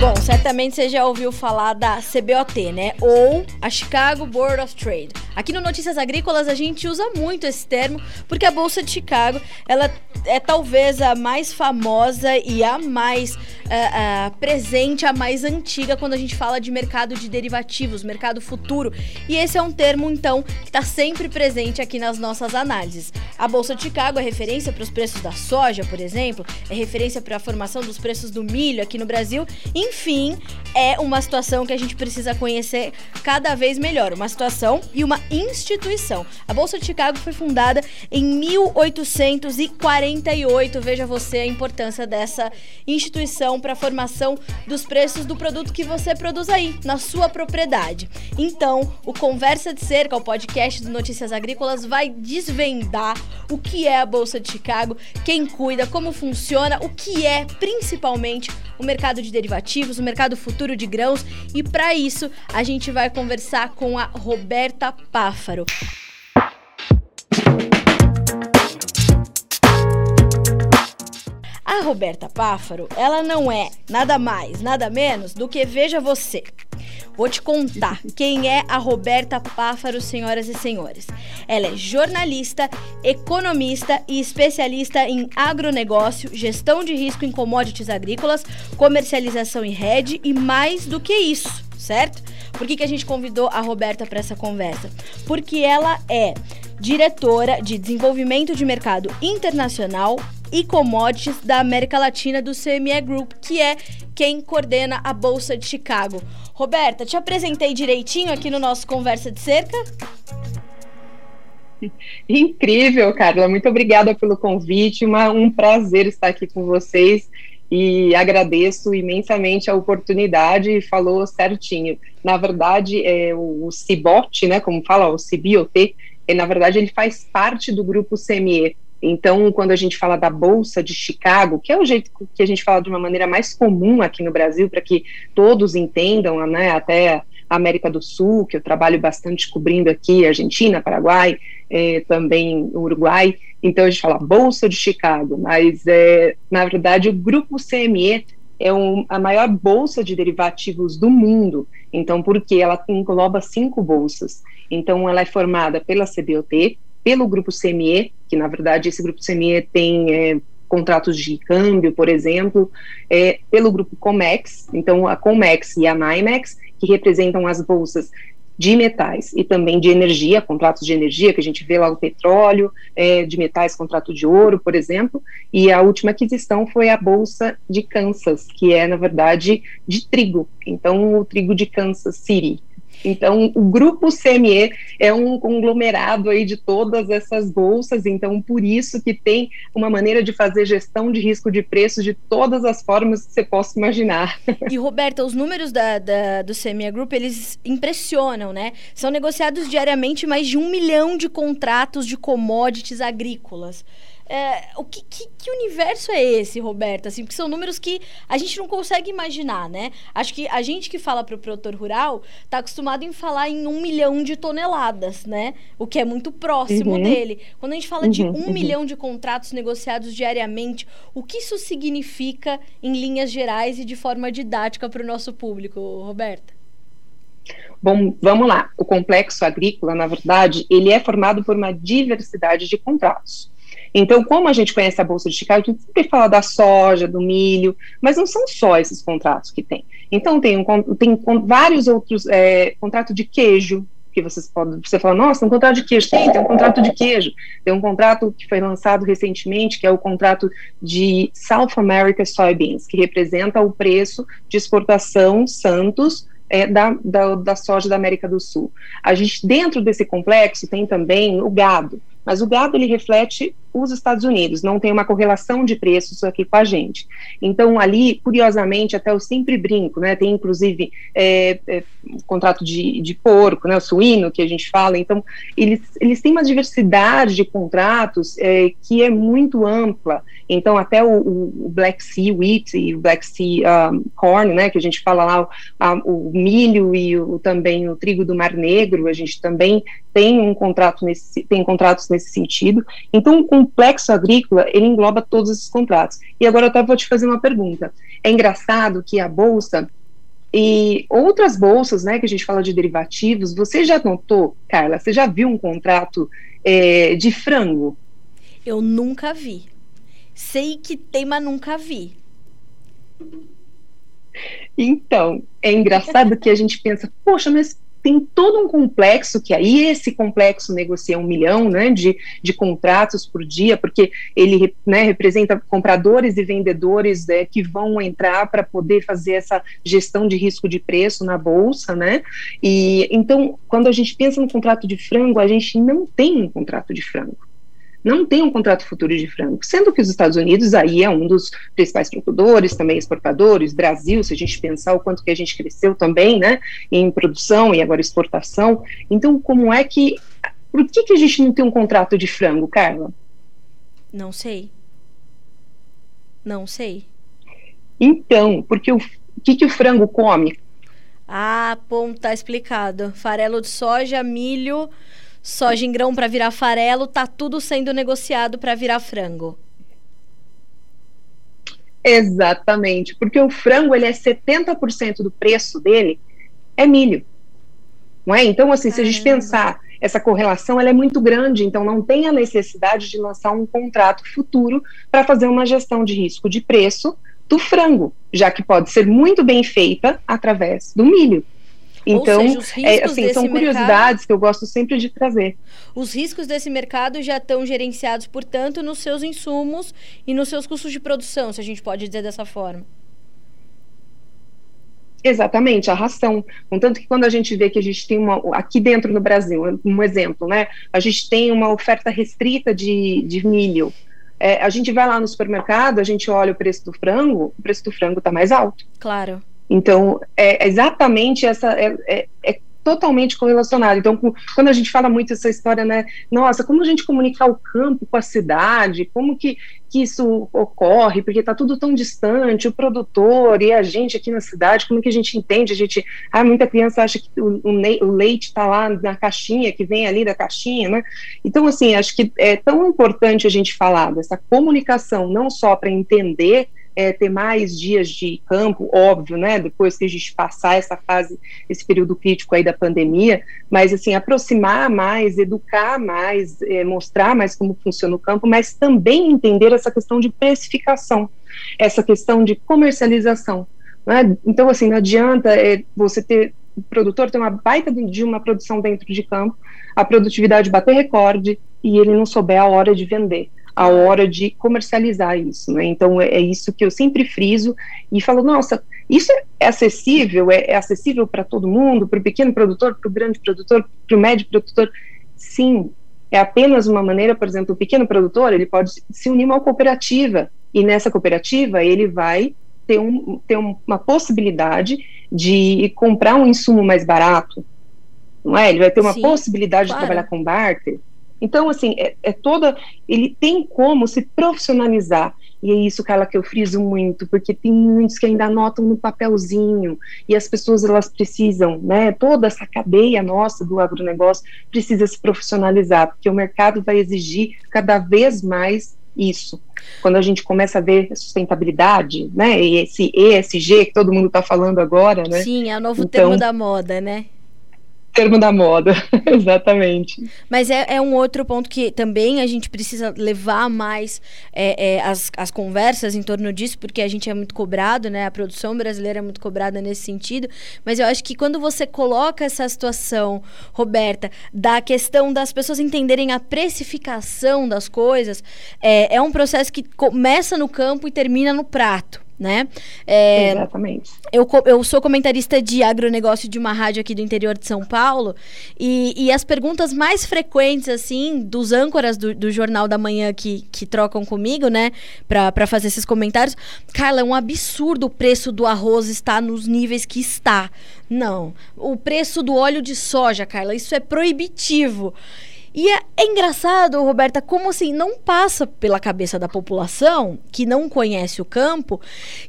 Bom, certamente você já ouviu falar da CBOT, né? Ou a Chicago Board of Trade. Aqui no Notícias Agrícolas a gente usa muito esse termo porque a Bolsa de Chicago, ela é talvez a mais famosa e a mais uh, uh, presente, a mais antiga quando a gente fala de mercado de derivativos, mercado futuro. E esse é um termo, então, que está sempre presente aqui nas nossas análises. A Bolsa de Chicago é referência para os preços da soja, por exemplo, é referência para a formação dos preços do milho aqui no Brasil. Enfim, é uma situação que a gente precisa conhecer cada vez melhor. Uma situação e uma instituição. A Bolsa de Chicago foi fundada em 1840 48. Veja você a importância dessa instituição para a formação dos preços do produto que você produz aí, na sua propriedade. Então, o Conversa de Cerca, o podcast do Notícias Agrícolas, vai desvendar o que é a Bolsa de Chicago, quem cuida, como funciona, o que é principalmente o mercado de derivativos, o mercado futuro de grãos. E para isso, a gente vai conversar com a Roberta Páfaro. A Roberta Páfaro, ela não é nada mais, nada menos do que Veja Você. Vou te contar quem é a Roberta Páfaro, senhoras e senhores. Ela é jornalista, economista e especialista em agronegócio, gestão de risco em commodities agrícolas, comercialização em rede e mais do que isso, certo? Por que, que a gente convidou a Roberta para essa conversa? Porque ela é diretora de desenvolvimento de mercado internacional e commodities da América Latina do CME Group, que é quem coordena a Bolsa de Chicago. Roberta, te apresentei direitinho aqui no nosso Conversa de Cerca? Incrível, Carla. Muito obrigada pelo convite. Uma, um prazer estar aqui com vocês e agradeço imensamente a oportunidade. Falou certinho. Na verdade, é o, o CIBOT, né, como fala, o CIBOT, é, na verdade, ele faz parte do grupo CME, então, quando a gente fala da Bolsa de Chicago, que é o jeito que a gente fala de uma maneira mais comum aqui no Brasil, para que todos entendam, né, até a América do Sul, que eu trabalho bastante cobrindo aqui, Argentina, Paraguai, eh, também Uruguai, então a gente fala Bolsa de Chicago, mas é, na verdade o grupo CME é um, a maior bolsa de derivativos do mundo, então porque ela engloba cinco bolsas, então ela é formada pela CBOT, pelo grupo CME, que na verdade esse grupo CME tem é, contratos de câmbio, por exemplo, é, pelo grupo Comex, então a Comex e a NYMEX, que representam as bolsas de metais e também de energia, contratos de energia, que a gente vê lá o petróleo, é, de metais, contrato de ouro, por exemplo, e a última aquisição foi a Bolsa de Kansas, que é, na verdade, de trigo, então o trigo de Kansas City, então, o grupo CME é um conglomerado aí de todas essas bolsas, então por isso que tem uma maneira de fazer gestão de risco de preços de todas as formas que você possa imaginar. E Roberta, os números da, da, do CME Group, eles impressionam, né? São negociados diariamente mais de um milhão de contratos de commodities agrícolas. É, o que, que, que, universo é esse, Roberto? Assim, porque são números que a gente não consegue imaginar, né? Acho que a gente que fala para o produtor rural está acostumado em falar em um milhão de toneladas, né? O que é muito próximo uhum. dele. Quando a gente fala uhum, de um uhum. milhão de contratos negociados diariamente, o que isso significa em linhas gerais e de forma didática para o nosso público, Roberta? Bom, vamos lá. O complexo agrícola, na verdade, ele é formado por uma diversidade de contratos. Então, como a gente conhece a Bolsa de Chicago, a gente sempre fala da soja, do milho, mas não são só esses contratos que tem. Então, tem, um, tem vários outros é, contratos de queijo, que vocês podem, você fala, nossa, um contrato de queijo, tem, tem um contrato de queijo, tem um contrato que foi lançado recentemente, que é o contrato de South America Soybeans, que representa o preço de exportação Santos é, da, da, da soja da América do Sul. A gente, dentro desse complexo, tem também o gado, mas o gado ele reflete os Estados Unidos, não tem uma correlação de preços aqui com a gente. Então, ali, curiosamente, até eu sempre brinco, né? Tem inclusive é, é, contrato de, de porco, né? O suíno que a gente fala. Então, eles, eles têm uma diversidade de contratos é, que é muito ampla. Então, até o, o, Black Sea Wheat e o Black Sea um, Corn, né? Que a gente fala lá, o, a, o milho e o, também o trigo do Mar Negro, a gente também tem um contrato nesse, tem contratos nesse sentido. Então, com complexo agrícola, ele engloba todos esses contratos. E agora eu até vou te fazer uma pergunta. É engraçado que a bolsa e outras bolsas, né, que a gente fala de derivativos, você já notou, Carla, você já viu um contrato é, de frango? Eu nunca vi. Sei que tem, mas nunca vi. Então, é engraçado que a gente pensa, poxa, mas tem todo um complexo que aí esse complexo negocia um milhão né, de, de contratos por dia, porque ele né, representa compradores e vendedores é, que vão entrar para poder fazer essa gestão de risco de preço na bolsa, né? E então, quando a gente pensa no contrato de frango, a gente não tem um contrato de frango não tem um contrato futuro de frango, sendo que os Estados Unidos aí é um dos principais produtores, também exportadores, Brasil, se a gente pensar o quanto que a gente cresceu também, né, em produção e agora exportação. Então, como é que, por que que a gente não tem um contrato de frango, Carla? Não sei. Não sei. Então, porque o, o que que o frango come? Ah, bom, tá explicado. Farelo de soja, milho, soja em grão para virar farelo, tá tudo sendo negociado para virar frango. Exatamente, porque o frango ele é 70% do preço dele é milho. Não é? Então, assim, Caramba. se a gente pensar essa correlação, ela é muito grande, então não tem a necessidade de lançar um contrato futuro para fazer uma gestão de risco de preço do frango, já que pode ser muito bem feita através do milho. Então, seja, é, assim, são curiosidades mercado, que eu gosto sempre de trazer. Os riscos desse mercado já estão gerenciados, portanto, nos seus insumos e nos seus custos de produção, se a gente pode dizer dessa forma. Exatamente, a ração. Contanto que quando a gente vê que a gente tem uma. Aqui dentro no Brasil, um exemplo, né? A gente tem uma oferta restrita de, de milho. É, a gente vai lá no supermercado, a gente olha o preço do frango, o preço do frango está mais alto. Claro. Então, é exatamente essa. É, é, é totalmente correlacionado. Então, com, quando a gente fala muito essa história, né, nossa, como a gente comunicar o campo com a cidade, como que, que isso ocorre, porque está tudo tão distante, o produtor e a gente aqui na cidade, como que a gente entende? A gente, ah, muita criança acha que o, o leite está lá na caixinha, que vem ali da caixinha, né? Então, assim, acho que é tão importante a gente falar dessa comunicação, não só para entender é, ter mais dias de campo, óbvio, né? Depois que a gente passar essa fase, esse período crítico aí da pandemia, mas assim, aproximar mais, educar mais, é, mostrar mais como funciona o campo, mas também entender essa questão de precificação, essa questão de comercialização. Né? Então, assim, não adianta é, você ter o produtor ter uma baita de uma produção dentro de campo, a produtividade bater recorde e ele não souber a hora de vender a hora de comercializar isso, né? Então é, é isso que eu sempre friso e falo, nossa, isso é acessível, é, é acessível para todo mundo, para o pequeno produtor, para o grande produtor, para o médio produtor? Sim, é apenas uma maneira, por exemplo, o pequeno produtor ele pode se unir a uma cooperativa e nessa cooperativa ele vai ter, um, ter uma possibilidade de comprar um insumo mais barato, não é? Ele vai ter uma Sim, possibilidade claro. de trabalhar com barter. Então, assim, é, é, toda. Ele tem como se profissionalizar. E é isso, Carla, que eu friso muito, porque tem muitos que ainda anotam no papelzinho, e as pessoas elas precisam, né? Toda essa cadeia nossa do agronegócio precisa se profissionalizar, porque o mercado vai exigir cada vez mais isso. Quando a gente começa a ver sustentabilidade, né? E esse ESG que todo mundo está falando agora, né? Sim, é o novo então, termo da moda, né? Termo da moda, exatamente. Mas é, é, um outro ponto que também a gente precisa levar mais é, é, as, as conversas em torno disso, porque a gente é muito cobrado, né? A produção brasileira é muito cobrada nesse sentido. Mas eu acho que quando você coloca essa situação, Roberta, da questão das pessoas entenderem a precificação das coisas, é, é um processo que começa no campo e termina no prato né? É, Exatamente. Eu, eu sou comentarista de agronegócio de uma rádio aqui do interior de São Paulo e, e as perguntas mais frequentes, assim, dos âncoras do, do Jornal da Manhã que, que trocam comigo, né, para fazer esses comentários, Carla, é um absurdo o preço do arroz estar nos níveis que está. Não. O preço do óleo de soja, Carla, isso é proibitivo. E é, é, engraçado, Roberta, como assim não passa pela cabeça da população que não conhece o campo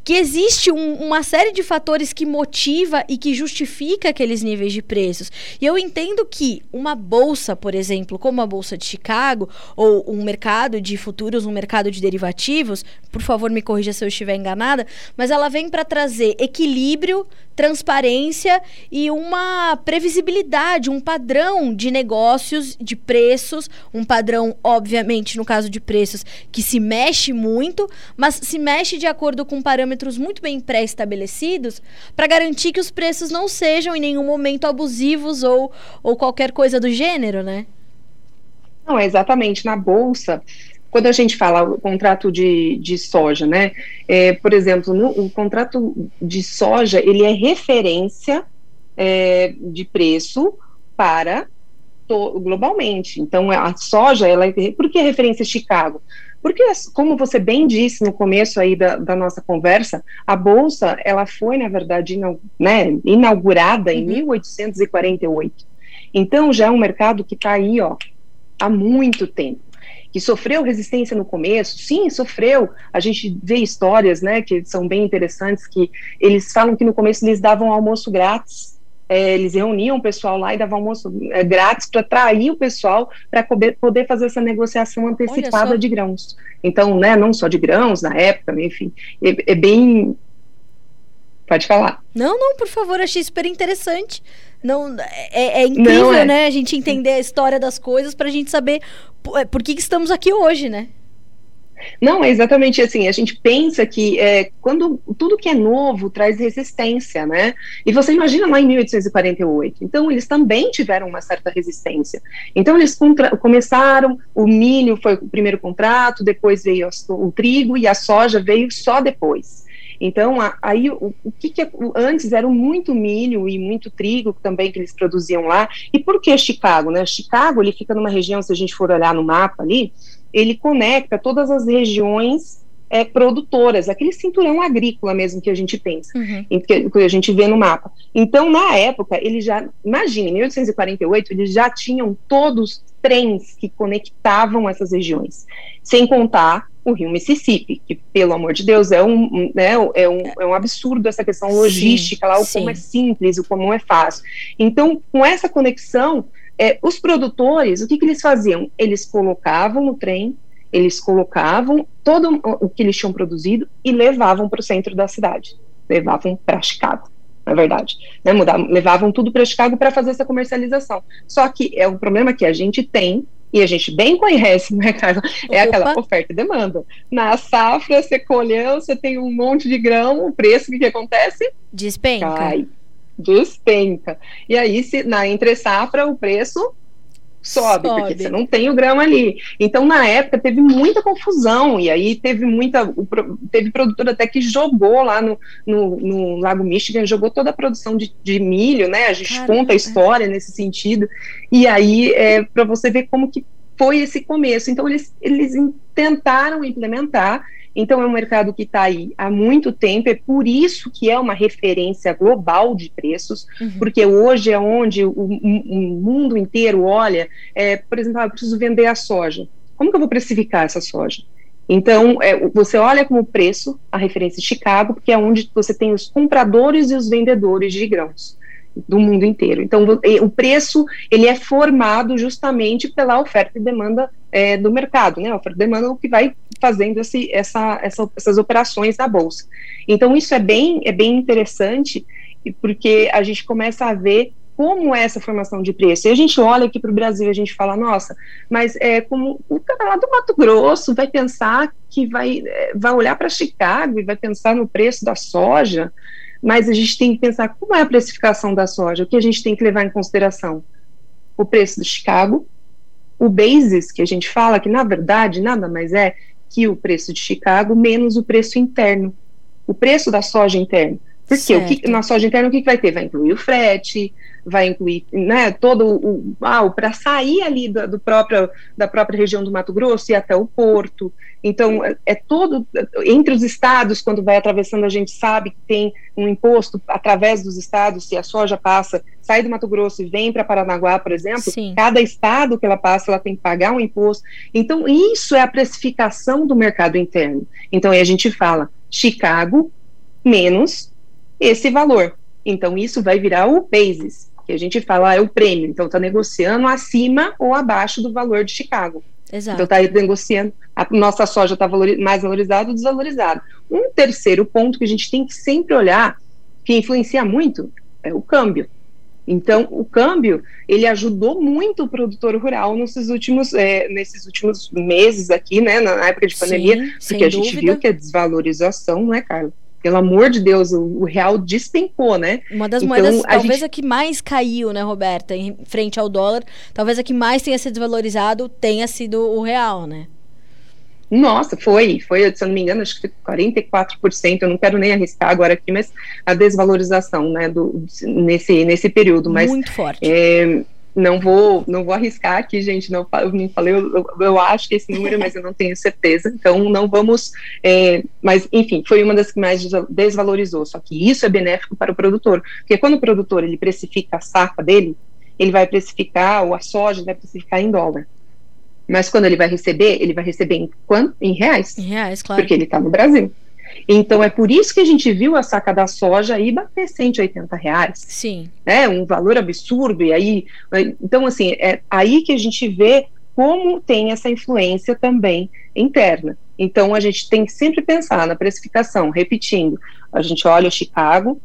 que existe um, uma série de fatores que motiva e que justifica aqueles níveis de preços. E eu entendo que uma bolsa, por exemplo, como a bolsa de Chicago ou um mercado de futuros, um mercado de derivativos, por favor me corrija se eu estiver enganada, mas ela vem para trazer equilíbrio, transparência e uma previsibilidade, um padrão de negócios, de preços, um padrão, obviamente, no caso de preços, que se mexe muito, mas se mexe de acordo com parâmetros muito bem pré-estabelecidos para garantir que os preços não sejam em nenhum momento abusivos ou, ou qualquer coisa do gênero, né? Não, exatamente. Na bolsa, quando a gente fala o contrato de, de soja, né? É, por exemplo, no, o contrato de soja ele é referência é, de preço para globalmente. Então, a soja, ela é, por que referência Chicago? Porque, como você bem disse no começo aí da, da nossa conversa, a Bolsa, ela foi, na verdade, né, inaugurada em 1848. Uhum. Então, já é um mercado que está aí, ó, há muito tempo que sofreu resistência no começo, sim, sofreu. A gente vê histórias, né, que são bem interessantes, que eles falam que no começo eles davam almoço grátis. É, eles reuniam o pessoal lá e davam almoço é, grátis para atrair o pessoal para poder fazer essa negociação antecipada de grãos. Então, né, não só de grãos na época, enfim, é, é bem. Pode falar. Não, não, por favor, achei super interessante. Não, é, é incrível, não, é. né? A gente entender a história das coisas para a gente saber por, é, por que, que estamos aqui hoje, né? Não, é exatamente assim. A gente pensa que é, quando tudo que é novo traz resistência, né? E você imagina lá em 1848. Então, eles também tiveram uma certa resistência. Então, eles começaram, o milho foi o primeiro contrato, depois veio o, trigo e a soja veio só depois. Então, aí, o, o que, que é, antes era muito milho e muito trigo também que eles produziam lá. E por que Chicago? Né? Chicago, ele fica numa região, se a gente for olhar no mapa ali, ele conecta todas as regiões é, produtoras, aquele cinturão agrícola mesmo que a gente pensa, uhum. que, que, a gente vê no mapa. Então, na época, ele já, imagine, em 1848, eles já tinham todos trens que conectavam essas regiões, sem contar o rio Mississippi, que, pelo amor de Deus, é um, né, é um, é um absurdo essa questão logística sim, lá, o sim. como é simples, o como é fácil. Então, com essa conexão, é, os produtores, o que, que eles faziam? Eles colocavam no trem, eles colocavam todo o que eles tinham produzido e levavam para o centro da cidade, levavam para Chicago na verdade, né, mudavam, levavam tudo para Chicago para fazer essa comercialização. Só que é um problema que a gente tem e a gente bem conhece, né, Carla? É Opa. aquela oferta e demanda. Na safra, você colheu, você tem um monte de grão, o preço, o que, que acontece? Despenca. Cai. Despenca. E aí, se, na entre safra, o preço sobe, sobe, porque você não tem o grão ali. Então, na época, teve muita confusão, e aí teve muita. Teve produtor até que jogou lá no, no, no Lago Michigan, jogou toda a produção de, de milho, né? A gente Caramba. conta a história nesse sentido. E aí, é, para você ver como que foi esse começo. Então, eles, eles tentaram implementar então, é um mercado que está aí há muito tempo, é por isso que é uma referência global de preços, uhum. porque hoje é onde o, o mundo inteiro olha, é, por exemplo, ah, eu preciso vender a soja. Como que eu vou precificar essa soja? Então, é, você olha como preço a referência de Chicago, porque é onde você tem os compradores e os vendedores de grãos do mundo inteiro. Então, o preço ele é formado justamente pela oferta e demanda é, do mercado, né? A oferta e demanda é o que vai fazendo esse, essa, essa, essas operações na bolsa. Então, isso é bem, é bem interessante, porque a gente começa a ver como é essa formação de preço. E a gente olha aqui para o Brasil, a gente fala, nossa, mas é como o cara lá do Mato Grosso vai pensar que vai, é, vai olhar para Chicago e vai pensar no preço da soja mas a gente tem que pensar como é a precificação da soja, o que a gente tem que levar em consideração? O preço do Chicago, o basis, que a gente fala, que na verdade nada mais é que o preço de Chicago menos o preço interno, o preço da soja interno. Porque o que, na soja interna o que, que vai ter? Vai incluir o frete, vai incluir né, todo o. Ah, para sair ali do, do, próprio, da própria região do Mato Grosso e até o porto. Então, é, é todo. Entre os estados, quando vai atravessando, a gente sabe que tem um imposto através dos estados, se a soja passa, sai do Mato Grosso e vem para Paranaguá, por exemplo, Sim. cada estado que ela passa, ela tem que pagar um imposto. Então, isso é a precificação do mercado interno. Então, aí a gente fala Chicago menos esse valor. Então, isso vai virar o basis, que a gente fala ah, é o prêmio. Então, está negociando acima ou abaixo do valor de Chicago. Exato. Então, está negociando, a nossa soja está valor, mais valorizada ou desvalorizada. Um terceiro ponto que a gente tem que sempre olhar, que influencia muito, é o câmbio. Então, o câmbio, ele ajudou muito o produtor rural nesses últimos, é, nesses últimos meses aqui, né, na época de pandemia, Sim, porque a gente viu que a desvalorização, né, Carla, pelo amor de Deus, o, o real despencou, né? Uma das então, moedas, talvez gente... a que mais caiu, né, Roberta, em frente ao dólar, talvez a que mais tenha se desvalorizado tenha sido o real, né? Nossa, foi, foi, se eu não me engano, acho que 44%, eu não quero nem arriscar agora aqui, mas a desvalorização, né, do, nesse, nesse período. Mas, Muito forte. É, não vou, não vou arriscar aqui, gente, não, eu não falei, eu, eu, acho que esse número, mas eu não tenho certeza, então não vamos, é, mas enfim, foi uma das que mais desvalorizou, só que isso é benéfico para o produtor, porque quando o produtor, ele precifica a saca dele, ele vai precificar, ou a soja vai precificar em dólar, mas quando ele vai receber, ele vai receber em quanto? Em reais. Em reais, claro. Porque ele está no Brasil. Então é por isso que a gente viu a saca da soja aí bater 180 reais. Sim. É um valor absurdo. E aí, então, assim, é aí que a gente vê como tem essa influência também interna. Então a gente tem que sempre pensar na precificação, repetindo, a gente olha o Chicago,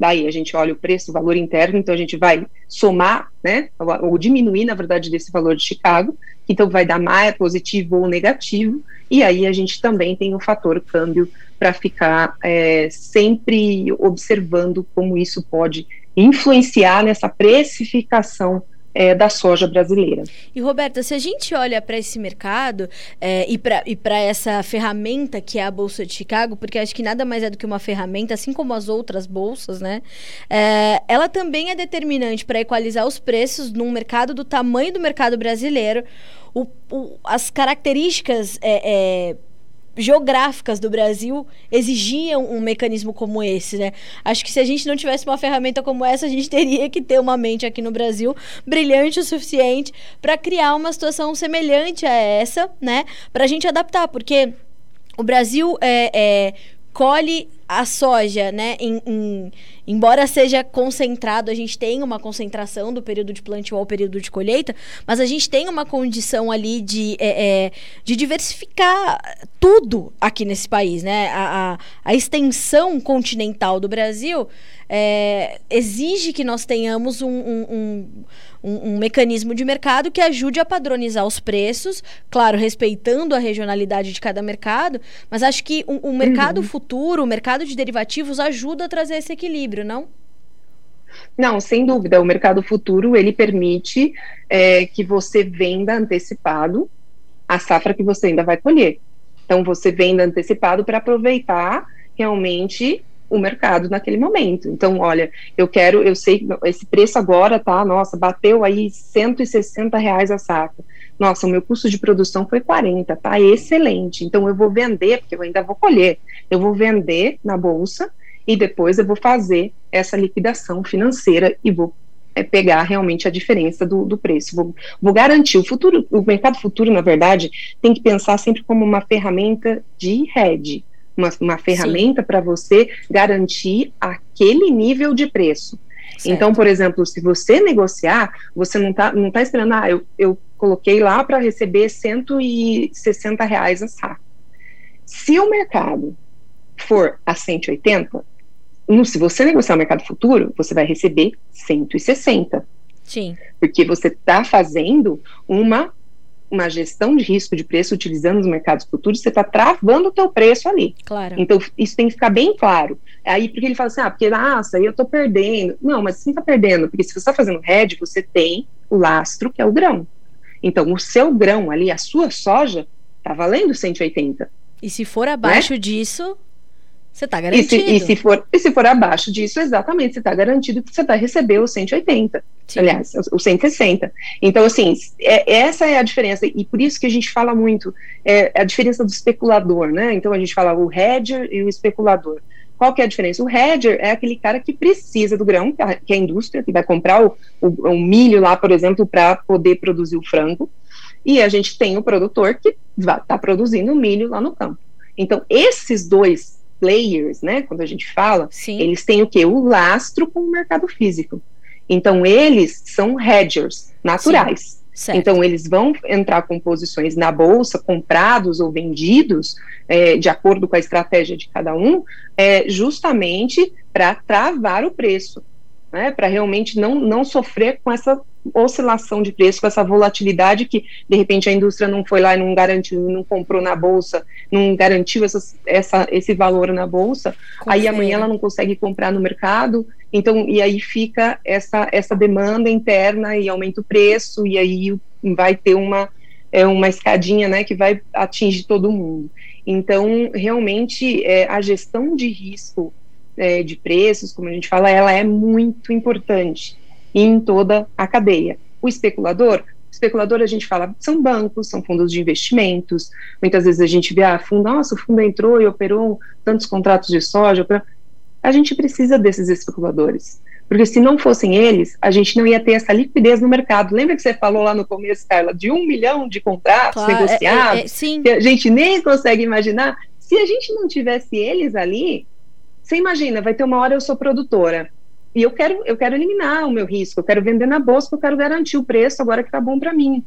daí a gente olha o preço, o valor interno, então a gente vai somar, né, ou diminuir, na verdade, desse valor de Chicago, então vai dar mais positivo ou negativo, e aí a gente também tem o fator câmbio para ficar é, sempre observando como isso pode influenciar nessa precificação é, da soja brasileira. E Roberta, se a gente olha para esse mercado é, e para essa ferramenta que é a Bolsa de Chicago, porque acho que nada mais é do que uma ferramenta, assim como as outras bolsas, né? É, ela também é determinante para equalizar os preços num mercado do tamanho do mercado brasileiro. O, o, as características é, é geográficas do Brasil exigiam um mecanismo como esse, né? Acho que se a gente não tivesse uma ferramenta como essa, a gente teria que ter uma mente aqui no Brasil brilhante o suficiente para criar uma situação semelhante a essa, né? Para a gente adaptar, porque o Brasil é, é colhe a soja, né, em, em, embora seja concentrado, a gente tem uma concentração do período de plantio ao período de colheita, mas a gente tem uma condição ali de, é, é, de diversificar tudo aqui nesse país, né? A, a, a extensão continental do Brasil é, exige que nós tenhamos um, um, um um, um, mecanismo de mercado que ajude a padronizar os preços, claro, respeitando a regionalidade de cada mercado, mas acho que o, o mercado uhum. futuro, o mercado de derivativos ajuda a trazer esse equilíbrio, não? Não, sem dúvida. O mercado futuro ele permite é, que você venda antecipado a safra que você ainda vai colher. Então você venda antecipado para aproveitar realmente o mercado naquele momento. Então, olha, eu quero, eu sei esse preço agora tá, nossa, bateu aí 160 reais a saca. Nossa, o meu custo de produção foi 40, tá excelente. Então eu vou vender, porque eu ainda vou colher. Eu vou vender na bolsa e depois eu vou fazer essa liquidação financeira e vou é, pegar realmente a diferença do, do preço. Vou, vou, garantir o futuro, o mercado futuro, na verdade, tem que pensar sempre como uma ferramenta de hedge uma, uma ferramenta para você garantir aquele nível de preço. Certo. Então, por exemplo, se você negociar, você não está não tá esperando, ah, eu, eu coloquei lá para receber 160 reais a saco. Se o mercado for a 180, no, se você negociar o mercado futuro, você vai receber 160. Sim. Porque você está fazendo uma uma gestão de risco de preço utilizando os mercados futuros, você está travando o teu preço ali. Claro. Então, isso tem que ficar bem claro. Aí, porque ele fala assim, ah, porque, nossa, aí eu estou perdendo. Não, mas você não está perdendo, porque se você está fazendo hedge, você tem o lastro, que é o grão. Então, o seu grão ali, a sua soja, está valendo 180. E se for abaixo né? disso, Você está garantido. E se, e se, for, e se for abaixo disso, exatamente, você está garantido que você vai receber os 180. Sim. Aliás, os 160. Então, assim, é, essa é a diferença. E por isso que a gente fala muito, é, a diferença do especulador, né? Então, a gente fala o hedger e o especulador. Qual que é a diferença? O hedger é aquele cara que precisa do grão, que é a indústria, que vai comprar o, o, o milho lá, por exemplo, para poder produzir o frango. E a gente tem o produtor que está produzindo milho lá no campo. Então, esses dois players, né, quando a gente fala, Sim. eles têm o quê? O lastro com o mercado físico. Então, eles são hedgers naturais. Então, eles vão entrar com posições na bolsa, comprados ou vendidos, é, de acordo com a estratégia de cada um, é, justamente para travar o preço né, para realmente não, não sofrer com essa oscilação de preço, com essa volatilidade que, de repente, a indústria não foi lá e não garantiu, não comprou na bolsa, não garantiu essa, essa, esse valor na bolsa, aí amanhã ela não consegue comprar no mercado, então, e aí fica essa, essa demanda interna e aumenta o preço, e aí vai ter uma, é, uma escadinha, né, que vai atingir todo mundo. Então, realmente, é, a gestão de risco é, de preços, como a gente fala, ela é muito importante em toda a cadeia. O especulador, especulador a gente fala, são bancos, são fundos de investimentos, muitas vezes a gente vê, ah, fundo, nossa, o fundo entrou e operou tantos contratos de soja, a gente precisa desses especuladores, porque se não fossem eles, a gente não ia ter essa liquidez no mercado. Lembra que você falou lá no começo, Carla, de um milhão de contratos claro, negociados, é, é, é, que a gente nem consegue imaginar? Se a gente não tivesse eles ali, você imagina, vai ter uma hora eu sou produtora e eu quero, eu quero eliminar o meu risco, eu quero vender na bolsa, eu quero garantir o preço agora que tá bom para mim.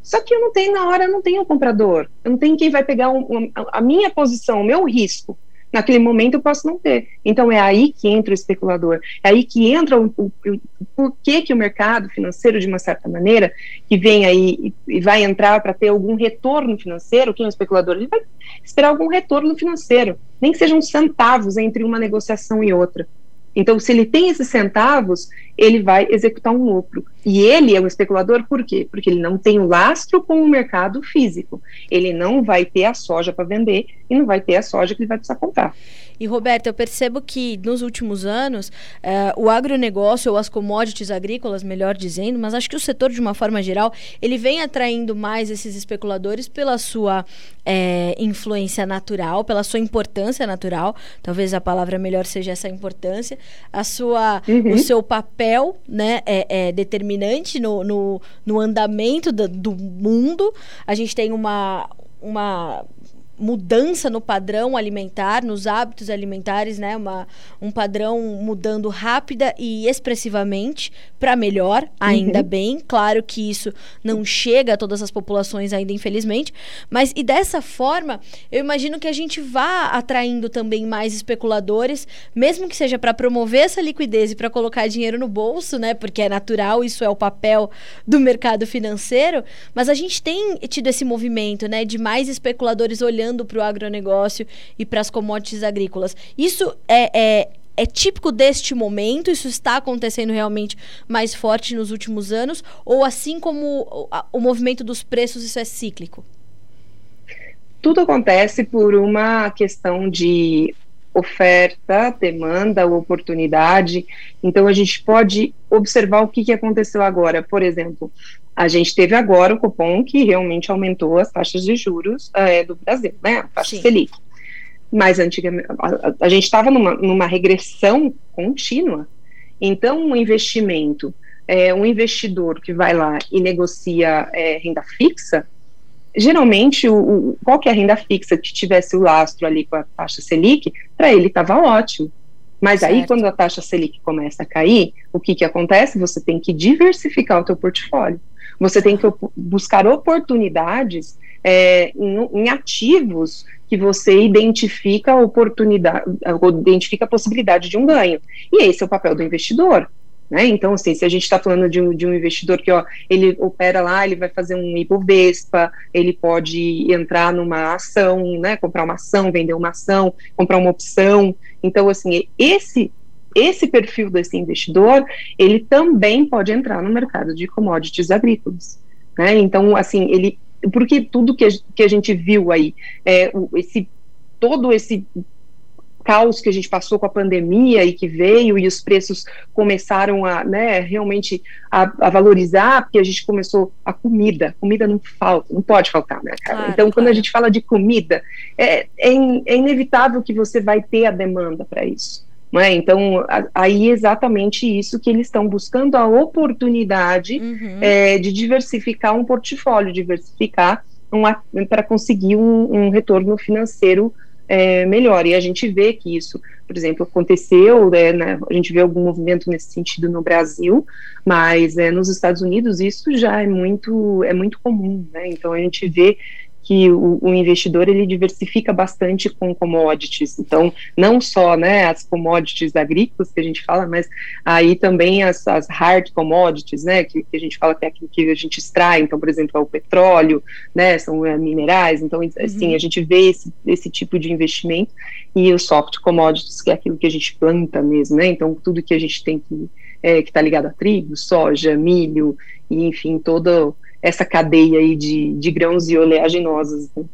Só que eu não tenho na hora, eu não tenho comprador, eu não tenho quem vai pegar um, um, a minha posição, o meu risco naquele momento eu posso não ter. Então é aí que entra o especulador, é aí que entra o, o, o porquê que o mercado financeiro, de uma certa maneira, que vem aí e, e vai entrar para ter algum retorno financeiro, quem é o especulador? Ele vai esperar algum retorno financeiro, nem que sejam centavos entre uma negociação e outra. Então, se ele tem esses centavos, ele vai executar um lucro. E ele é um especulador por quê? Porque ele não tem lastro com o mercado físico. Ele não vai ter a soja para vender e não vai ter a soja que ele vai precisar comprar. E, Roberto, eu percebo que nos últimos anos, uh, o agronegócio, ou as commodities agrícolas, melhor dizendo, mas acho que o setor, de uma forma geral, ele vem atraindo mais esses especuladores pela sua é, influência natural, pela sua importância natural, talvez a palavra melhor seja essa importância, a sua, uhum. o seu papel né, é, é determinante no, no, no andamento do, do mundo. A gente tem uma, uma mudança no padrão alimentar, nos hábitos alimentares, né? Uma, um padrão mudando rápida e expressivamente para melhor, ainda uhum. bem. Claro que isso não chega a todas as populações ainda, infelizmente. Mas e dessa forma, eu imagino que a gente vá atraindo também mais especuladores, mesmo que seja para promover essa liquidez e para colocar dinheiro no bolso, né? Porque é natural, isso é o papel do mercado financeiro. Mas a gente tem tido esse movimento, né? De mais especuladores olhando olhando para o agronegócio e para as commodities agrícolas. Isso é, é é típico deste momento? Isso está acontecendo realmente mais forte nos últimos anos? Ou assim como o, movimento dos preços, isso é cíclico? Tudo acontece por uma questão de oferta, demanda, oportunidade. Então, a gente pode observar o que, que aconteceu agora. Por exemplo, a gente teve agora o cupom que realmente aumentou as taxas de juros é, do Brasil, né? A taxa Sim. Selic. Mas antigamente a, a gente estava numa, numa regressão contínua. Então, um investimento, é, um investidor que vai lá e negocia é, renda fixa, geralmente, o, o, qualquer é renda fixa que tivesse o lastro ali com a taxa Selic, para ele estava ótimo. Mas certo. aí, quando a taxa Selic começa a cair, o que, que acontece? Você tem que diversificar o teu portfólio. Você tem que buscar oportunidades é, em, em, ativos que você identifica a oportunidade, identifica a possibilidade de um ganho. E esse é o papel do investidor. Né? Então, assim, se a gente está falando de um, de um investidor que ó, ele opera lá, ele vai fazer um Ibovespa, ele pode entrar numa ação, né, comprar uma ação, vender uma ação, comprar uma opção. Então, assim, esse esse perfil desse investidor, ele também pode entrar no mercado de commodities agrícolas. Né? Então, assim, ele, porque tudo que a, que a gente viu aí, é, esse, todo esse caos que a gente passou com a pandemia e que veio e os preços começaram a, né, realmente a, a valorizar, porque a gente começou a comida, comida não falta, não pode faltar, né, cara? Claro, então, claro. quando a gente fala de comida, é, é, é inevitável que você vai ter a demanda para isso. É? Então, aí é exatamente isso que eles estão buscando a oportunidade uhum. é, de diversificar um portfólio, diversificar para conseguir um, um, retorno financeiro é, melhor. E a gente vê que isso, por exemplo, aconteceu, né, né, a gente vê algum movimento nesse sentido no Brasil, mas é, nos Estados Unidos isso já é muito, é muito comum. Né? Então a gente vê que o, o, investidor ele diversifica bastante com commodities. Então, não só né, as commodities agrícolas que a gente fala, mas aí também as, as hard commodities, né, que, que, a gente fala que é aquilo que a gente extrai. Então, por exemplo, é o petróleo, né, são é, minerais. Então, assim, uhum. a gente vê esse, esse tipo de investimento e os soft commodities, que é aquilo que a gente planta mesmo, né. Então, tudo que a gente tem que é, que está ligado a trigo, soja, milho, e enfim, todo essa cadeia aí de, de grãos e oleaginosas. Né?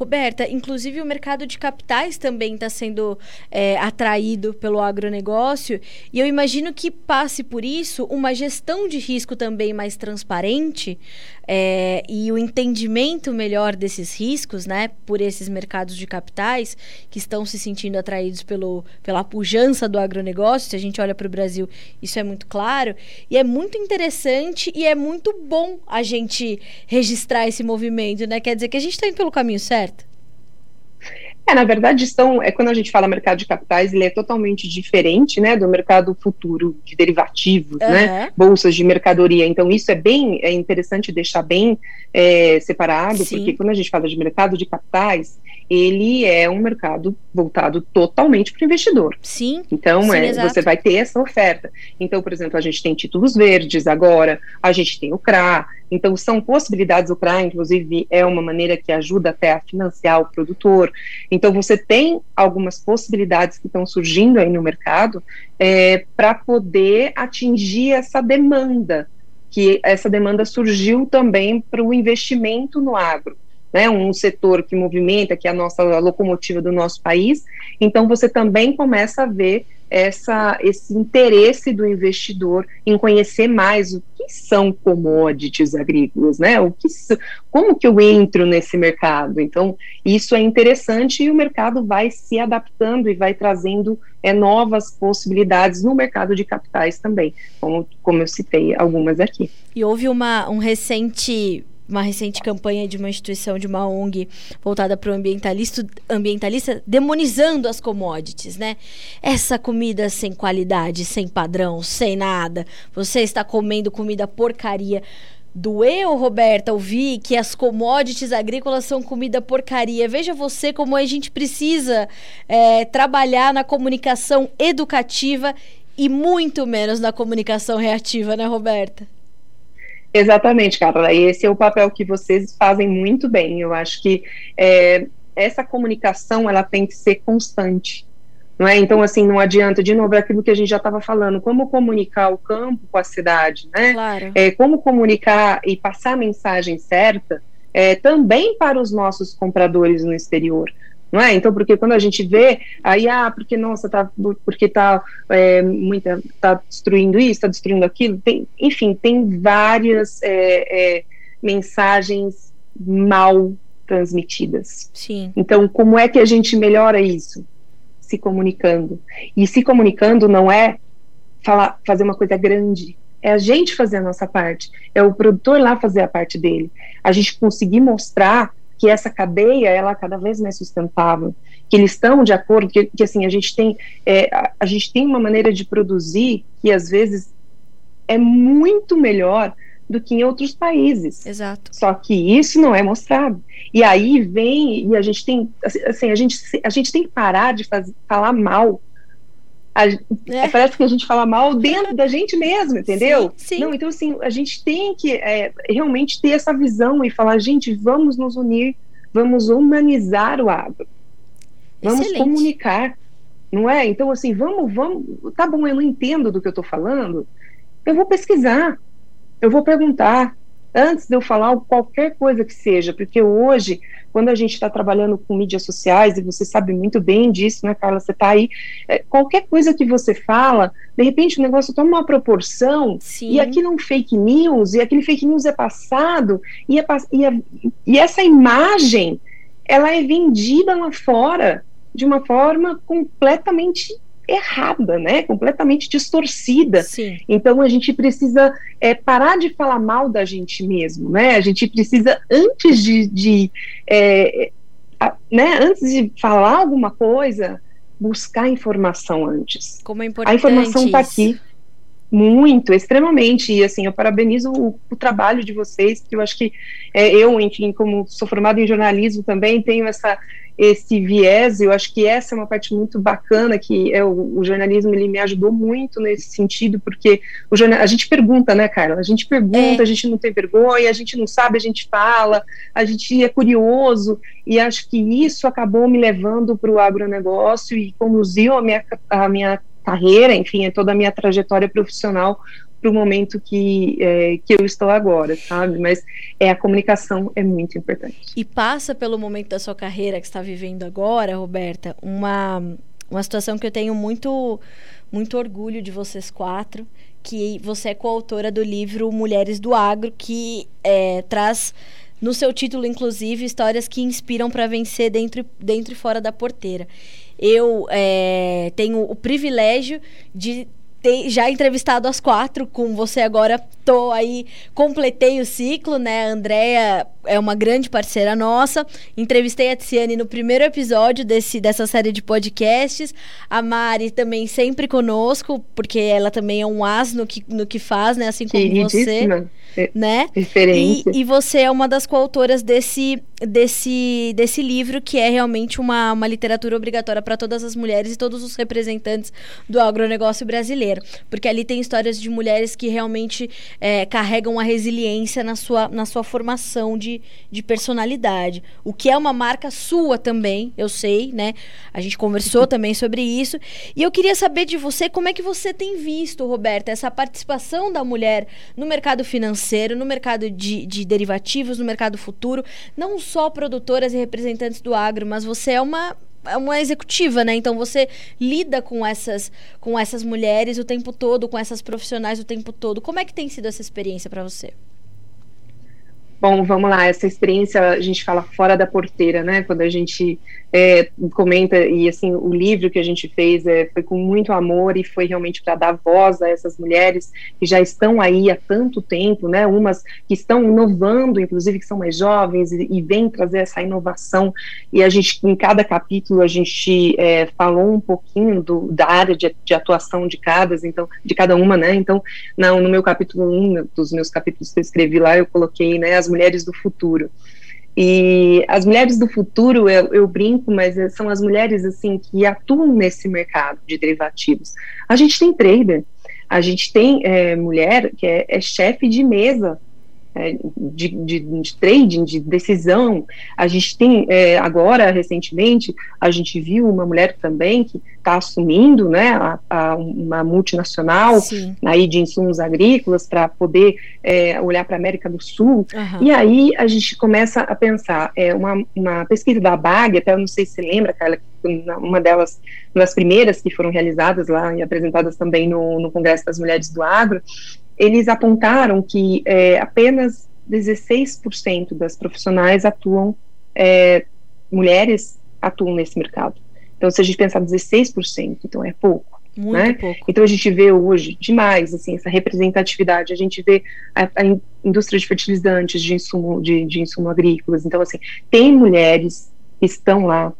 Roberta, inclusive o mercado de capitais também está sendo é, atraído pelo agronegócio e eu imagino que passe por isso uma gestão de risco também mais transparente é, e o entendimento melhor desses riscos, né, por esses mercados de capitais que estão se sentindo atraídos pelo, pela pujança do agronegócio. Se a gente olha para o Brasil, isso é muito claro e é muito interessante e é muito bom a gente registrar esse movimento, né? Quer dizer que a gente está indo pelo caminho certo? É, na verdade, estão, é, quando a gente fala mercado de capitais, ele é totalmente diferente, né, do mercado futuro de derivativos, uhum. né, bolsas de mercadoria. Então, isso é bem é interessante deixar bem é, separado, Sim. porque quando a gente fala de mercado de capitais, ele é um mercado voltado totalmente para o investidor. Sim. Então, sim, é, você vai ter essa oferta. Então, por exemplo, a gente tem títulos verdes agora, a gente tem o CRA, então são possibilidades, o CRA, inclusive, é uma maneira que ajuda até a financiar o produtor. Então, você tem algumas possibilidades que estão surgindo aí no mercado é, para poder atingir essa demanda, que essa demanda surgiu também para o investimento no agro né, um setor que movimenta, que é a nossa a locomotiva do nosso país, então você também começa a ver essa, esse interesse do investidor em conhecer mais o que são commodities agrícolas, né? O que, como que eu entro nesse mercado? Então, isso é interessante e o mercado vai se adaptando e vai trazendo é, novas possibilidades no mercado de capitais também, como, como eu citei algumas aqui. E houve uma, um recente uma recente campanha de uma instituição, de uma ONG voltada para o ambientalista, ambientalista, demonizando as commodities, né? Essa comida sem qualidade, sem padrão, sem nada. Você está comendo comida porcaria. Doeu, Roberta, ouvir que as commodities agrícolas são comida porcaria. Veja você como a gente precisa é, trabalhar na comunicação educativa e muito menos na comunicação reativa, né, Roberta? Exatamente, Carla. Esse é o papel que vocês fazem muito bem. Eu acho que é, essa comunicação ela tem que ser constante. Não é? Então, assim, não adianta, de novo, é aquilo que a gente já estava falando, como comunicar o campo com a cidade, né? Claro. É, como comunicar e passar a mensagem certa é, também para os nossos compradores no exterior não é? Então, porque quando a gente vê, aí, ah, porque, nossa, tá, porque tá, é, muita, tá destruindo isso, tá destruindo aquilo, tem, enfim, tem várias é, é, mensagens mal transmitidas. Sim. Então, como é que a gente melhora isso? Se comunicando. E se comunicando não é falar, fazer uma coisa grande, é a gente fazer a nossa parte, é o produtor lá fazer a parte dele. A gente conseguir mostrar que essa cadeia ela é cada vez mais sustentável, que eles estão de acordo, que, que assim a gente tem é, a, a, gente tem uma maneira de produzir que às vezes é muito melhor do que em outros países. Exato. Só que isso não é mostrado. E aí vem e a gente tem assim a gente a gente tem que parar de falar mal a, é. Parece que a gente fala mal dentro da gente mesmo, entendeu? Sim, sim. Não, então, assim, a gente tem que é, realmente ter essa visão e falar, gente, vamos nos unir, vamos humanizar o agro. Vamos Excelente. comunicar, não é? Então, assim, vamos, vamos. Tá bom, eu não entendo do que eu estou falando. Eu vou pesquisar, eu vou perguntar, antes de eu falar qualquer coisa que seja, porque hoje, quando a gente está trabalhando com mídias sociais, e você sabe muito bem disso, né, Carla? Você está aí, é, qualquer coisa que você fala, de repente o negócio toma uma proporção, Sim. e aquilo é um fake news, e aquele fake news é passado, e, é, e, é, e essa imagem, ela é vendida lá fora de uma forma completamente errada, né? Completamente distorcida. Sim. Então a gente precisa é, parar de falar mal da gente mesmo, né? A gente precisa antes de, de é, a, né? Antes de falar alguma coisa, buscar informação antes. Como é importante. A informação está aqui. Muito, extremamente. E assim, eu parabenizo o, o, trabalho de vocês, porque eu acho que é, eu, enfim, como sou formada em jornalismo também, tenho essa, esse viés, eu acho que essa é uma parte muito bacana, que é o, o jornalismo, ele me ajudou muito nesse sentido, porque o jornal, a gente pergunta, né, Carla? A gente pergunta, é. a gente não tem vergonha, a gente não sabe, a gente fala, a gente é curioso, e acho que isso acabou me levando para o agronegócio e conduziu a minha, a minha carreira, enfim, toda a minha trajetória profissional para o momento que, é, que eu estou agora, sabe? Mas é a comunicação é muito importante. E passa pelo momento da sua carreira que está vivendo agora, Roberta, uma, uma situação que eu tenho muito, muito orgulho de vocês quatro, que você é coautora do livro Mulheres do Agro, que é, traz no seu título, inclusive, histórias que inspiram para vencer dentro, dentro e fora da porteira. Eu é, tenho o privilégio de ter já entrevistado as quatro, com você agora tô aí, completei o ciclo, né? A Andrea é uma grande parceira nossa. Entrevistei a Tiziane no primeiro episódio desse, dessa série de podcasts. A Mari também sempre conosco, porque ela também é um as no que, no que faz, né? Assim como você. Né? E, e, você é uma das coautoras desse, desse, desse livro, que é realmente uma, uma literatura obrigatória para todas as mulheres e todos os representantes do agronegócio brasileiro. Porque ali tem histórias de mulheres que realmente é, carregam a resiliência na sua, na sua formação de de, de personalidade. O que é uma marca sua também, eu sei, né? A gente conversou também sobre isso. E eu queria saber de você como é que você tem visto, Roberta, essa participação da mulher no mercado financeiro, no mercado de, de derivativos, no mercado futuro. Não só produtoras e representantes do agro, mas você é uma é uma executiva, né? Então você lida com essas com essas mulheres o tempo todo, com essas profissionais o tempo todo. Como é que tem sido essa experiência para você? Bom, vamos lá, essa experiência a gente fala fora da porteira, né? Quando a gente é, comenta, e assim, o livro que a gente fez é, foi com muito amor e foi realmente para dar voz a essas mulheres que já estão aí há tanto tempo, né? Umas que estão inovando, inclusive que são mais jovens e, e vêm trazer essa inovação. E a gente, em cada capítulo, a gente é, falou um pouquinho do, da área de, de, atuação de cada, então, de cada uma, né? Então, não, no meu capítulo um, dos meus capítulos que eu escrevi lá, eu coloquei, né? As mulheres do futuro. E as mulheres do futuro, eu, eu, brinco, mas são as mulheres assim que atuam nesse mercado de derivativos. A gente tem trader, a gente tem é, mulher que é, é chefe de mesa de, de, de, trading, de decisão. A gente tem é, agora, recentemente, a gente viu uma mulher também que está assumindo né, a, a uma multinacional Sim. aí de insumos agrícolas para poder é, olhar para a América do Sul. Uhum. E aí a gente começa a pensar, é, uma, uma pesquisa da BAG, até eu não sei se você lembra, Carla, uma delas, uma das primeiras que foram realizadas lá e apresentadas também no, no Congresso das Mulheres do Agro, eles apontaram que é, apenas 16% das profissionais atuam, é, mulheres atuam nesse mercado. Então, se a gente pensar 16%, então é pouco. Muito né? pouco. Então a gente vê hoje demais assim essa representatividade. A gente vê a, a indústria de fertilizantes, de insumo, de, de insumo agrícolas. Então assim tem mulheres que estão lá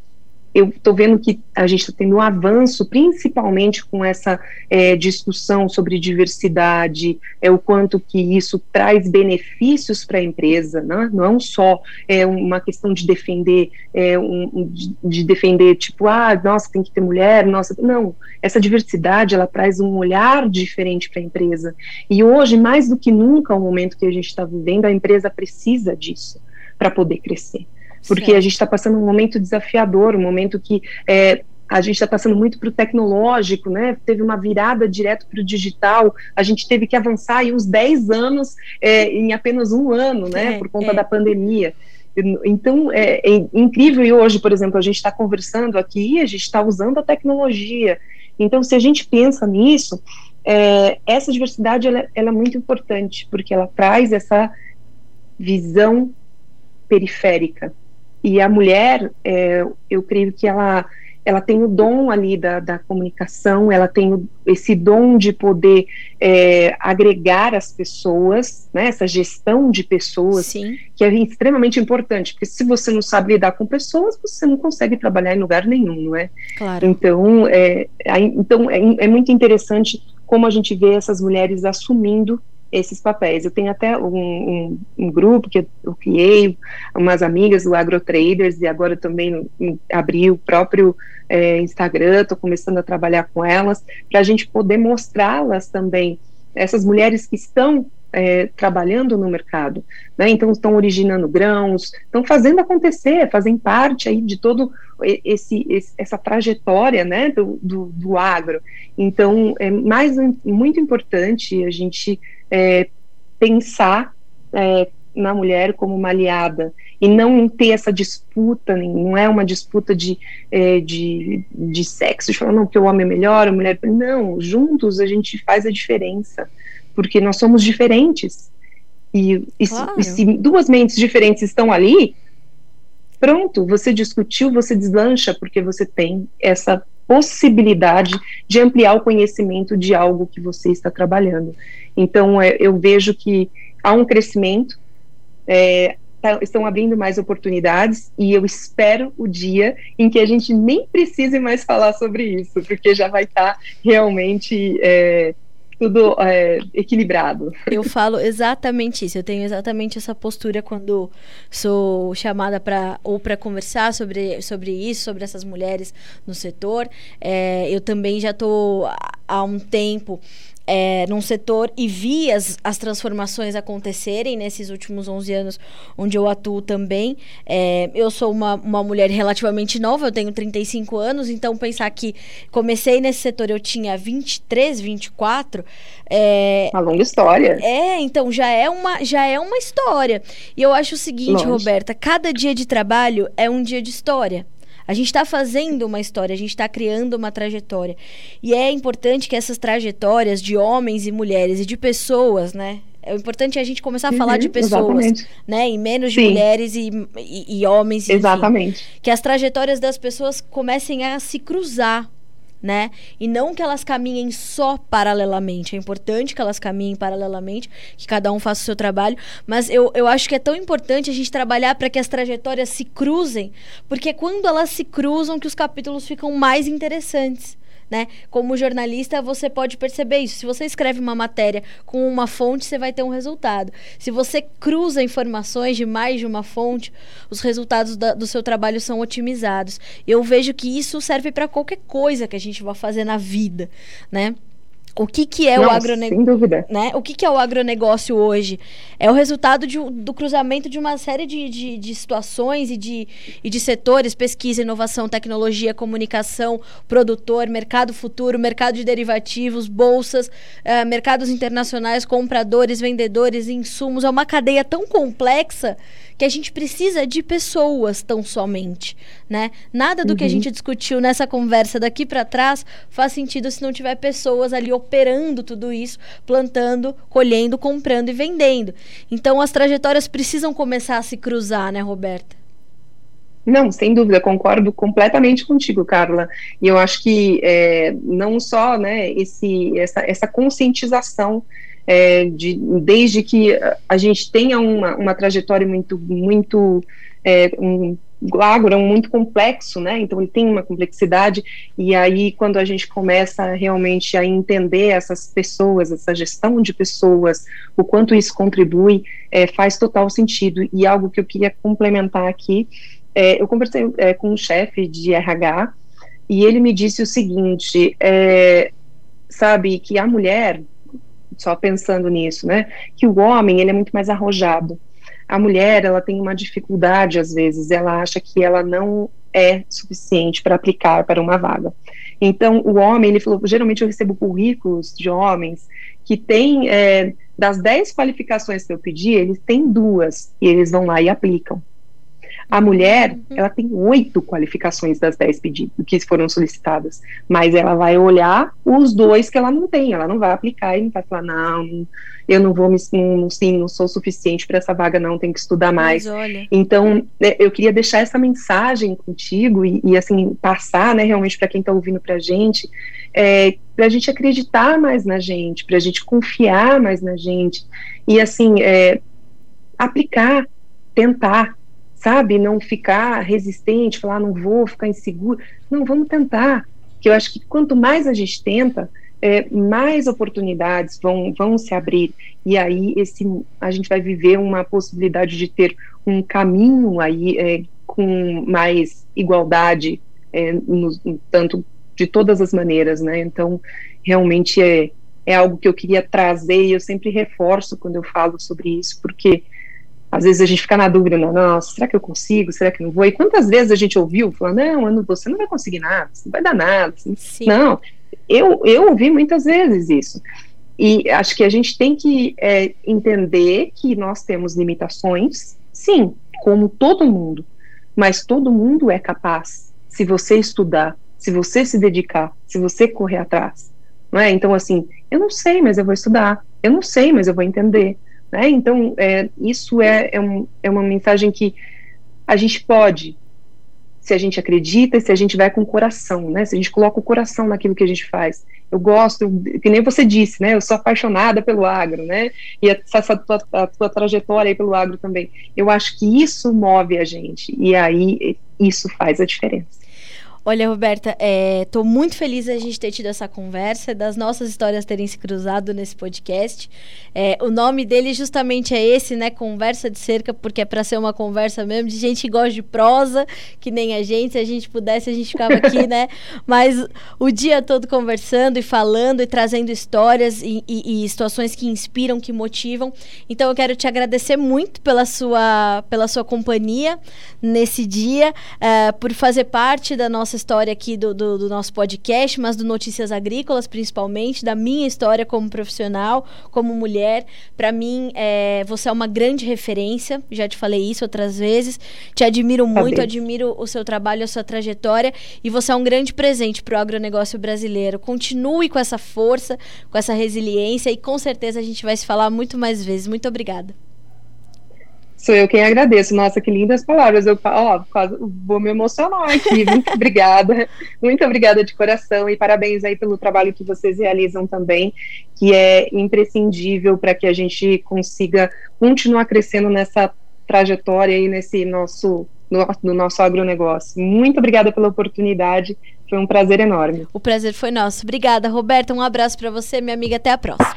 eu estou vendo que a gente está tendo um avanço, principalmente com essa é, discussão sobre diversidade, é o quanto que isso traz benefícios para a empresa, né? não só é uma questão de defender, é, um, de, de, defender tipo, ah, nossa, tem que ter mulher, nossa, não, essa diversidade ela traz um olhar diferente para a empresa. E hoje, mais do que nunca, o momento que a gente está vivendo, a empresa precisa disso para poder crescer porque certo. a gente está passando um momento desafiador, um momento que é, a gente está passando muito para o tecnológico, né? Teve uma virada direto para o digital, a gente teve que avançar aí uns 10 anos é, em apenas um ano, né? É, por conta é. da pandemia. Então, é, é, incrível, e hoje, por exemplo, a gente está conversando aqui, a gente está usando a tecnologia. Então, se a gente pensa nisso, é, essa diversidade ela, ela, é muito importante, porque ela traz essa visão periférica. E a mulher, é, eu creio que ela ela tem o dom ali da, da comunicação, ela tem o, esse dom de poder é, agregar as pessoas, né, essa gestão de pessoas, Sim. que é extremamente importante, porque se você não sabe lidar com pessoas, você não consegue trabalhar em lugar nenhum, não é? Claro. Então, é, então é, é muito interessante como a gente vê essas mulheres assumindo esses papéis. Eu tenho até um, um, um, grupo que eu criei, umas amigas do AgroTraders, e agora também abri o próprio é, Instagram, estou começando a trabalhar com elas, para a gente poder mostrá-las também, essas mulheres que estão é, trabalhando no mercado, né? Então estão originando grãos, estão fazendo acontecer, fazem parte aí de todo esse, esse essa trajetória, né, do, do, do, agro. Então é mais muito importante a gente é, pensar é, na mulher como uma aliada e não ter essa disputa, não é uma disputa de, é, de, de sexo, de falar não, que o homem é melhor, a mulher. Não, juntos a gente faz a diferença, porque nós somos diferentes. E, e, claro. se, e se duas mentes diferentes estão ali, pronto, você discutiu, você deslancha, porque você tem essa possibilidade de ampliar o conhecimento de algo que você está trabalhando. Então, é, eu vejo que há um crescimento, é, tá, estão abrindo mais oportunidades e eu espero o dia em que a gente nem precise mais falar sobre isso, porque já vai estar tá realmente é, tudo é, equilibrado. Eu falo exatamente isso. Eu tenho exatamente essa postura quando sou chamada para ou para conversar sobre, sobre isso, sobre essas mulheres no setor. É, eu também já estou há um tempo é, num setor e vi as, as transformações acontecerem nesses últimos 11 anos onde eu atuo também. É, eu sou uma, uma mulher relativamente nova, eu tenho 35 anos, então pensar que comecei nesse setor eu tinha 23, 24. É, uma longa história. É, então já é uma, já é uma história. E eu acho o seguinte, Longe. Roberta, cada dia de trabalho é um dia de história. A gente está fazendo uma história, a gente está criando uma trajetória. E é importante que essas trajetórias de homens e mulheres e de pessoas, né? É importante a gente começar a falar de uhum, pessoas, exatamente. né? E menos de Sim. mulheres e, e, e homens. Enfim, exatamente. Que as trajetórias das pessoas comecem a se cruzar né? E não que elas caminhem só paralelamente. É importante que elas caminhem paralelamente, que cada um faça o seu trabalho, mas eu, eu acho que é tão importante a gente trabalhar para que as trajetórias se cruzem, porque é quando elas se cruzam que os capítulos ficam mais interessantes né? Como jornalista, você pode perceber isso. Se você escreve uma matéria com uma fonte, você vai ter um resultado. Se você cruza informações de mais de uma fonte, os resultados da, do seu trabalho são otimizados. Eu vejo que isso serve para qualquer coisa que a gente vá fazer na vida, né? O que, que é Não, o agronegócio? Né? O que, que é o agronegócio hoje? É o resultado de, do cruzamento de uma série de, de, de, situações e de, e de setores, pesquisa, inovação, tecnologia, comunicação, produtor, mercado futuro, mercado de derivativos, bolsas, uh, mercados internacionais, compradores, vendedores, insumos. É uma cadeia tão complexa que a gente precisa de pessoas tão somente, né? Nada do uhum. que a uhum. gente discutiu nessa conversa daqui para trás faz sentido se não tiver pessoas ali operando tudo isso, plantando, colhendo, comprando e vendendo. Então as trajetórias precisam começar a se cruzar, né, Roberta? Não, sem dúvida, concordo completamente contigo, Carla. E eu acho que é, não só né, esse, essa, essa conscientização é, de, desde que a gente tenha uma, uma trajetória muito, muito é, um, é um muito complexo, né? Então ele tem uma complexidade e aí quando a gente começa realmente a entender essas pessoas, essa gestão de pessoas, o quanto isso contribui, é, faz total sentido. E algo que eu queria complementar aqui, é, eu conversei é, com um chefe de RH e ele me disse o seguinte, é, sabe, que a mulher só pensando nisso, né? Que o homem ele é muito mais arrojado. A mulher ela tem uma dificuldade às vezes, ela acha que ela não é suficiente para aplicar para uma vaga. Então, o homem, ele falou, geralmente eu recebo currículos de homens que têm, é, das 10 qualificações que eu pedi, eles têm duas, e eles vão lá e aplicam. A mulher, uhum. ela tem oito qualificações das dez pedidos que foram solicitadas, mas ela vai olhar os dois que ela não tem, ela não vai aplicar e não vai falar, não, eu não vou me, não, sim, não sou suficiente para essa vaga não, tenho que estudar mais. Então, né, eu queria deixar essa mensagem contigo e, e assim, passar, né, realmente para quem está ouvindo para a gente, é, para a gente acreditar mais na gente, para a gente confiar mais na gente e, assim, é, aplicar, tentar, sabe? Não ficar resistente, falar, não vou, ficar inseguro. Não, vamos tentar. Que eu acho que quanto mais a gente tenta, é, mais oportunidades vão, vão se abrir. E aí esse, a gente vai viver uma possibilidade de ter um caminho aí é, com mais igualdade, é, no, tanto de todas as maneiras, né? Então, realmente é, é algo que eu queria trazer e eu sempre reforço quando eu falo sobre isso, porque às vezes a gente fica na dúvida, né? Nossa, será que eu consigo? Será que não vou? E quantas vezes a gente ouviu falando, não, você não vai conseguir nada, você não vai dar nada. Sim. Não, eu, eu ouvi muitas vezes isso. E acho que a gente tem que é, entender que nós temos limitações, sim, como todo mundo, mas todo mundo é capaz, se você estudar, se você se dedicar, se você correr atrás. Não é? Então, assim, eu não sei, mas eu vou estudar, eu não sei, mas eu vou entender. Né? Então, é, isso é, é, um, é uma mensagem que a gente pode, se a gente acredita e se a gente vai com o coração, né? Se a gente coloca o coração naquilo que a gente faz. Eu gosto, que nem você disse, né? Eu sou apaixonada pelo agro, né? E essa, tua, a tua trajetória pelo agro também. Eu acho que isso move a gente e aí isso faz a diferença. Olha, Roberta, estou é, muito feliz a gente ter tido essa conversa, das nossas histórias terem se cruzado nesse podcast. É, o nome dele justamente é esse, né? Conversa de cerca, porque é para ser uma conversa mesmo de gente que gosta de prosa, que nem a gente. Se a gente pudesse, a gente ficava aqui, né? Mas o dia todo conversando e falando e trazendo histórias e, e, e situações que inspiram, que motivam. Então, eu quero te agradecer muito pela sua, pela sua companhia nesse dia, uh, por fazer parte da nossa nossa história aqui do, do, do, nosso podcast, mas do Notícias Agrícolas, principalmente, da minha história como profissional, como mulher. Para mim, é, você é uma grande referência, já te falei isso outras vezes. Te admiro muito, admiro o seu trabalho, a sua trajetória, e você é um grande presente para o agronegócio brasileiro. Continue com essa força, com essa resiliência, e com certeza a gente vai se falar muito mais vezes. Muito obrigada. Sou eu quem agradeço. Nossa, que lindas palavras. Eu ó, quase vou me emocionar aqui. Muito obrigada. Muito obrigada de coração e parabéns aí pelo trabalho que vocês realizam também, que é imprescindível para que a gente consiga continuar crescendo nessa trajetória e nesse nosso no, no nosso agronegócio. Muito obrigada pela oportunidade. Foi um prazer enorme. O prazer foi nosso. Obrigada, Roberta. Um abraço para você, minha amiga. Até a próxima.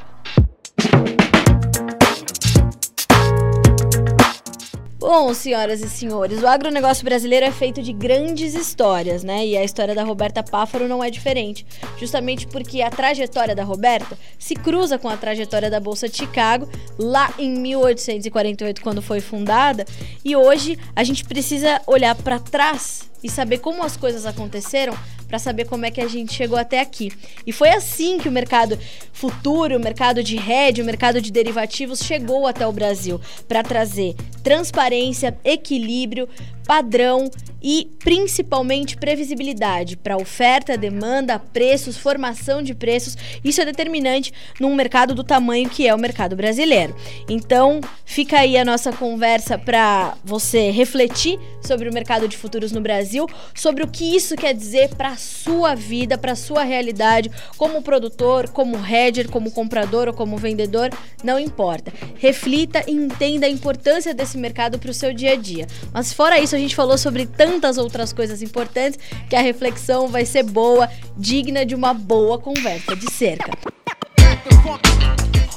Bom, senhoras e senhores, o agronegócio brasileiro é feito de grandes histórias, né? E a história da Roberta Páfaro não é diferente. Justamente porque a trajetória da Roberta se cruza com a trajetória da Bolsa de Chicago, lá em 1848, quando foi fundada. E hoje a gente precisa olhar para trás e saber como as coisas aconteceram para saber como é que a gente chegou até aqui. E foi assim que o mercado futuro, o mercado de hedge, o mercado de derivativos chegou até o Brasil para trazer transparência, equilíbrio, padrão e principalmente previsibilidade para oferta, demanda, preços, formação de preços. Isso é determinante num mercado do tamanho que é o mercado brasileiro. Então, fica aí a nossa conversa para você refletir sobre o mercado de futuros no Brasil, sobre o que isso quer dizer para a sua vida, para sua realidade, como produtor, como hedger, como comprador ou como vendedor, não importa. Reflita e entenda a importância desse mercado para o seu dia a dia. Mas fora isso, a gente falou sobre tantas outras coisas importantes que a reflexão vai ser boa, digna de uma boa conversa de cerca.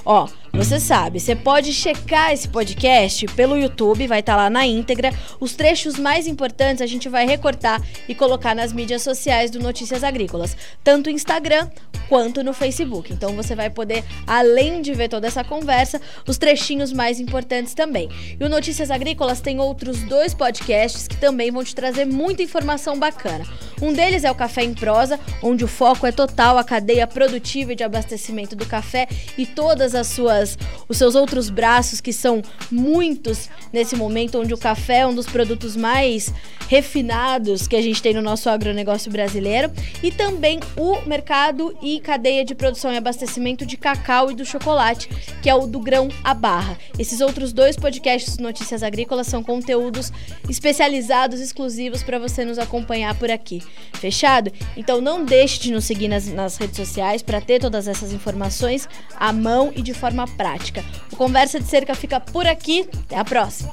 Ó, Você sabe, você pode checar esse podcast pelo YouTube, vai estar tá lá na íntegra. Os trechos mais importantes a gente vai recortar e colocar nas mídias sociais do Notícias Agrícolas, tanto no Instagram quanto no Facebook. Então você vai poder, além de ver toda essa conversa, os trechinhos mais importantes também. E o Notícias Agrícolas tem outros dois podcasts que também vão te trazer muita informação bacana. Um deles é o Café em Prosa, onde o foco é total a cadeia produtiva e de abastecimento do café e todas as suas os seus outros braços que são muitos nesse momento onde o café é um dos produtos mais refinados que a gente tem no nosso agronegócio brasileiro e também o mercado e cadeia de produção e abastecimento de cacau e do chocolate, que é o do grão à barra. Esses outros dois podcasts Notícias Agrícolas são conteúdos especializados exclusivos para você nos acompanhar por aqui. Fechado? Então não deixe de nos seguir nas, nas redes sociais para ter todas essas informações à mão e de forma prática. O Conversa de Cerca fica por aqui. Até a próxima.